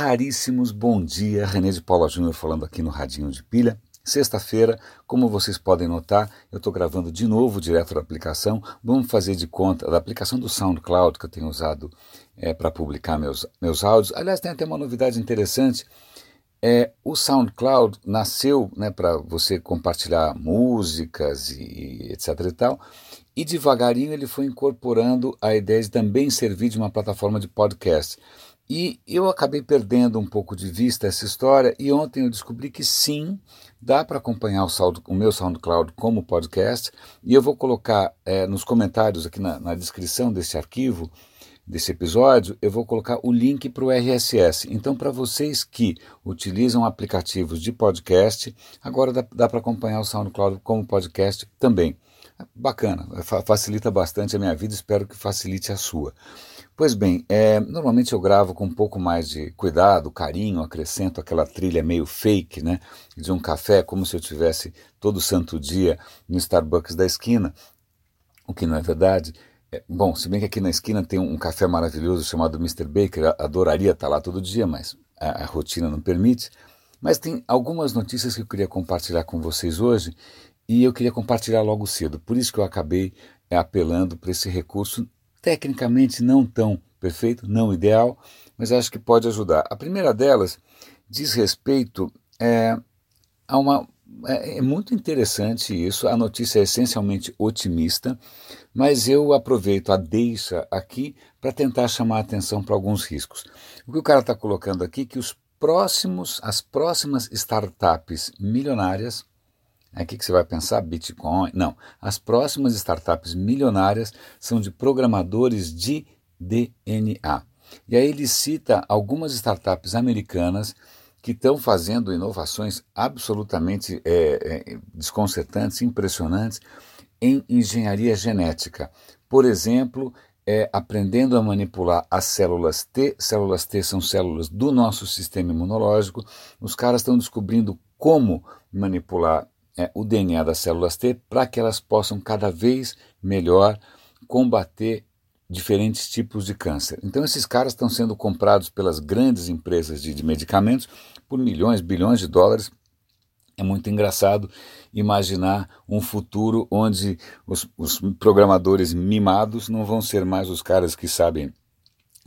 raríssimos bom dia. René de Paula Júnior falando aqui no Radinho de Pilha. Sexta-feira, como vocês podem notar, eu estou gravando de novo direto da aplicação. Vamos fazer de conta da aplicação do SoundCloud que eu tenho usado é, para publicar meus, meus áudios. Aliás, tem até uma novidade interessante. É, o SoundCloud nasceu né, para você compartilhar músicas e, e etc e tal, e devagarinho ele foi incorporando a ideia de também servir de uma plataforma de podcast. E eu acabei perdendo um pouco de vista essa história e ontem eu descobri que sim, dá para acompanhar o, Sound, o, meu SoundCloud como podcast e eu vou colocar é, nos comentários aqui na, na, descrição desse arquivo, desse episódio, eu vou colocar o link para o RSS. Então, para vocês que utilizam aplicativos de podcast, agora dá, dá para acompanhar o SoundCloud como podcast também. Bacana, facilita bastante a minha vida, espero que facilite a sua. Pois bem, é, normalmente eu gravo com um pouco mais de cuidado, carinho, acrescento aquela trilha meio fake, né, de um café, como se eu tivesse todo santo dia no Starbucks da esquina, o que não é verdade. É, bom, se bem que aqui na esquina tem um, café maravilhoso chamado Mr. Baker, adoraria estar lá todo dia, mas a, a rotina não permite. Mas tem algumas notícias que eu queria compartilhar com vocês hoje e eu queria compartilhar logo cedo. Por isso que eu acabei é, apelando para esse recurso tecnicamente não tão perfeito, não ideal, mas acho que pode ajudar. A primeira delas diz respeito é, a uma. É, é muito interessante isso, a notícia é essencialmente otimista, mas eu aproveito a deixa aqui para tentar chamar a atenção para alguns riscos. O que o cara está colocando aqui é que os próximos, as próximas startups milionárias o que, que você vai pensar? Bitcoin? Não. As próximas startups milionárias são de programadores de DNA. E aí ele cita algumas startups americanas que estão fazendo inovações absolutamente é, é, desconcertantes, impressionantes em engenharia genética. Por exemplo, é, aprendendo a manipular as células T. Células T são células do nosso sistema imunológico. Os caras estão descobrindo como manipular é, o DNA das células T para que elas possam cada vez melhor combater diferentes tipos de câncer. Então esses caras estão sendo comprados pelas grandes empresas de, de medicamentos por milhões, bilhões de dólares. É muito engraçado imaginar um futuro onde os, os programadores mimados não vão ser mais os caras que sabem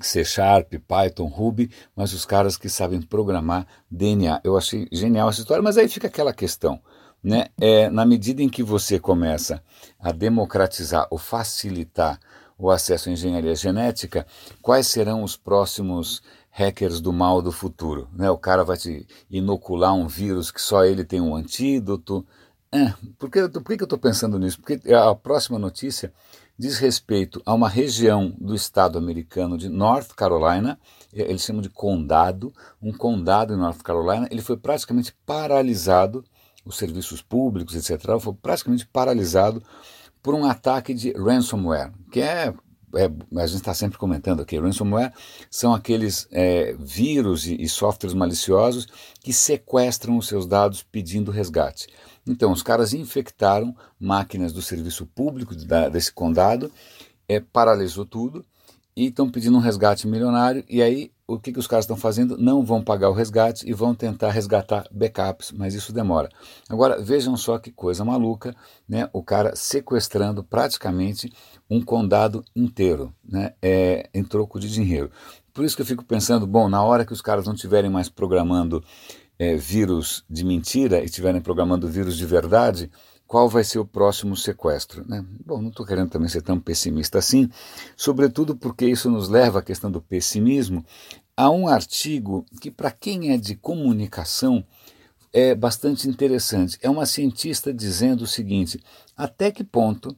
C Sharp, Python, Ruby, mas os caras que sabem programar DNA. Eu achei genial essa história, mas aí fica aquela questão né? É, na medida em que você começa a democratizar ou facilitar o acesso à engenharia genética, quais serão os próximos hackers do mal do futuro? Né? O cara vai te inocular um vírus que só ele tem um antídoto. É, por, que, por que eu estou pensando nisso? Porque a próxima notícia diz respeito a uma região do estado americano de North Carolina, eles chamam de condado, um condado em North Carolina, ele foi praticamente paralisado os serviços públicos, etc., foi praticamente paralisado por um ataque de ransomware, que é, é a gente está sempre comentando aqui, ransomware são aqueles é, vírus e, e, softwares maliciosos que sequestram os seus dados pedindo resgate. Então, os caras infectaram máquinas do serviço público da, desse condado, é, paralisou tudo e estão pedindo um resgate milionário, e aí o que, que os caras estão fazendo? Não vão pagar o resgate e vão tentar resgatar backups, mas isso demora. Agora, vejam só que coisa maluca, né? o cara sequestrando praticamente um condado inteiro né? é, em troco de dinheiro. Por isso que eu fico pensando, bom, na hora que os caras não estiverem mais programando é, vírus de mentira e estiverem programando vírus de verdade, qual vai ser o próximo sequestro. Né? Bom, não estou querendo também ser tão pessimista assim, sobretudo porque isso nos leva à questão do pessimismo, a um artigo que, para quem é de comunicação, é bastante interessante. É uma cientista dizendo o seguinte: até que ponto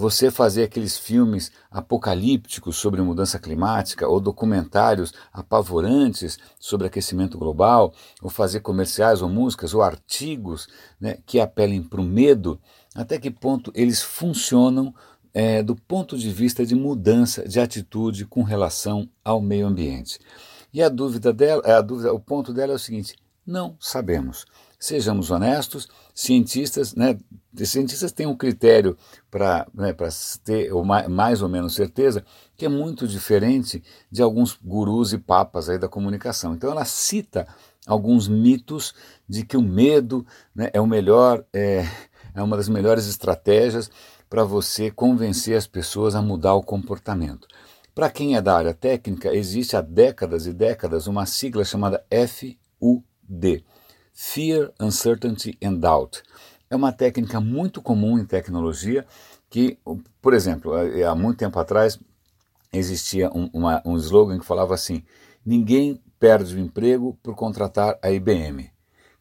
você fazer aqueles filmes apocalípticos sobre mudança climática ou documentários apavorantes sobre aquecimento global, ou fazer comerciais ou músicas ou artigos né, que apelem para o medo, até que ponto eles funcionam é, do ponto de vista de mudança de atitude com relação ao meio ambiente. E a dúvida dela, a dúvida, o ponto dela é o seguinte: não sabemos. Sejamos honestos, cientistas, né, cientistas têm um critério para né, ter ou mais, mais ou menos certeza que é muito diferente de alguns gurus e papas aí da comunicação. Então ela cita alguns mitos de que o medo né, é o melhor, é, é uma das melhores estratégias para você convencer as pessoas a mudar o comportamento. Para quem é da área técnica, existe há décadas e décadas uma sigla chamada FUD Fear, Uncertainty and Doubt. É uma técnica muito comum em tecnologia que, por exemplo, há muito tempo atrás existia um, uma, um slogan que falava assim: ninguém perde o emprego por contratar a IBM. O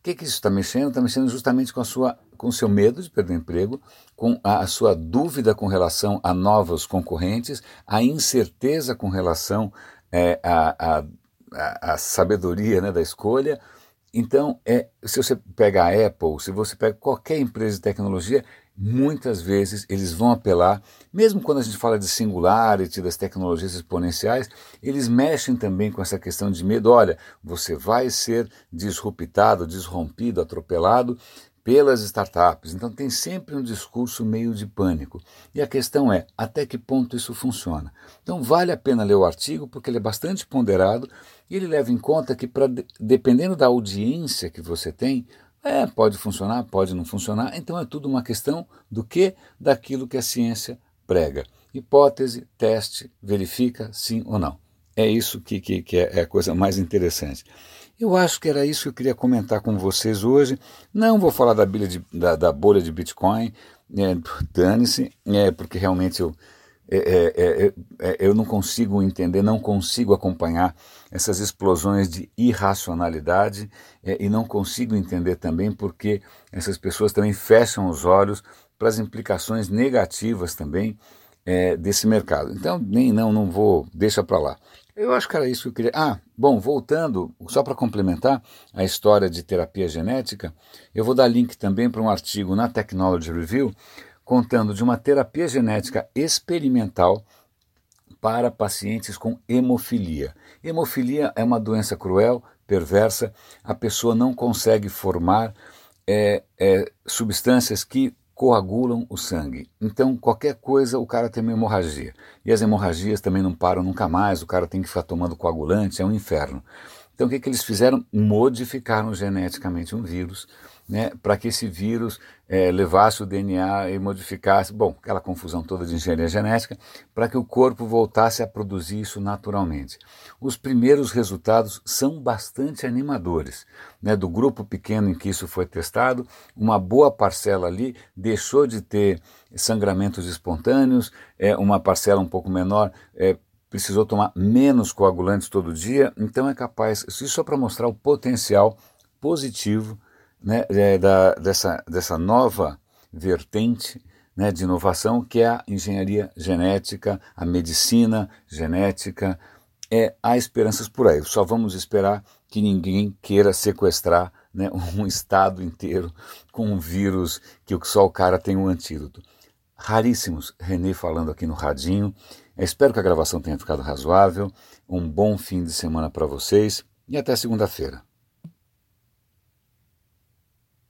que, que isso está mexendo? Está mexendo justamente com a sua com o seu medo de perder o emprego, com a, a sua dúvida com relação a novos concorrentes, a incerteza com relação é, à a, a, sabedoria né, da escolha. Então, é, se você pega a Apple, se você pega qualquer empresa de tecnologia, muitas vezes eles vão apelar, mesmo quando a gente fala de singularity, das tecnologias exponenciais, eles mexem também com essa questão de medo. Olha, você vai ser disruptado, desrompido, atropelado pelas startups. Então tem sempre um discurso meio de pânico. E a questão é até que ponto isso funciona. Então vale a pena ler o artigo porque ele é bastante ponderado e ele leva em conta que para dependendo da audiência que você tem, é, pode funcionar, pode não funcionar. Então é tudo uma questão do que daquilo que a ciência prega. Hipótese, teste, verifica sim ou não. É isso que, que, que é, é a coisa mais interessante. Eu acho que era isso que eu queria comentar com vocês hoje. Não vou falar da, de, da, da bolha de Bitcoin, é, dane-se, é, porque realmente eu, é, é, é, é, eu não consigo entender, não consigo acompanhar essas explosões de irracionalidade e não consigo entender também porque essas pessoas também fecham os olhos para as implicações negativas também desse mercado. Então, nem não, não vou, deixa para lá. Eu acho que era isso que eu queria. Ah, bom, voltando, só para complementar a história de terapia genética, eu vou dar link também para um artigo na Technology Review contando de uma terapia genética experimental para pacientes com hemofilia. Hemofilia é uma doença cruel, perversa, a pessoa não consegue formar é, é, substâncias que coagulam o sangue. Então, qualquer coisa, o cara tem uma hemorragia. E as hemorragias também não param nunca mais, o cara tem que ficar tomando coagulante, é um inferno. Então, o que, que eles fizeram? Modificaram geneticamente um vírus né, para que esse vírus é, levasse o DNA e modificasse, bom, aquela confusão toda de engenharia genética, para que o corpo voltasse a produzir isso naturalmente. Os primeiros resultados são bastante animadores. Né, do grupo pequeno em que isso foi testado, uma boa parcela ali deixou de ter sangramentos espontâneos, é, uma parcela um pouco menor é, precisou tomar menos coagulantes todo dia, então é capaz, isso só para mostrar o potencial positivo né, é, da, dessa, dessa nova vertente né, de inovação que é a engenharia genética, a medicina genética. É, há esperanças por aí. Só vamos esperar que ninguém queira sequestrar né, um estado inteiro com um vírus que só o cara tem um antídoto. Raríssimos, Renê falando aqui no radinho. Espero que a gravação tenha ficado razoável. Um bom fim de semana para vocês e até segunda-feira.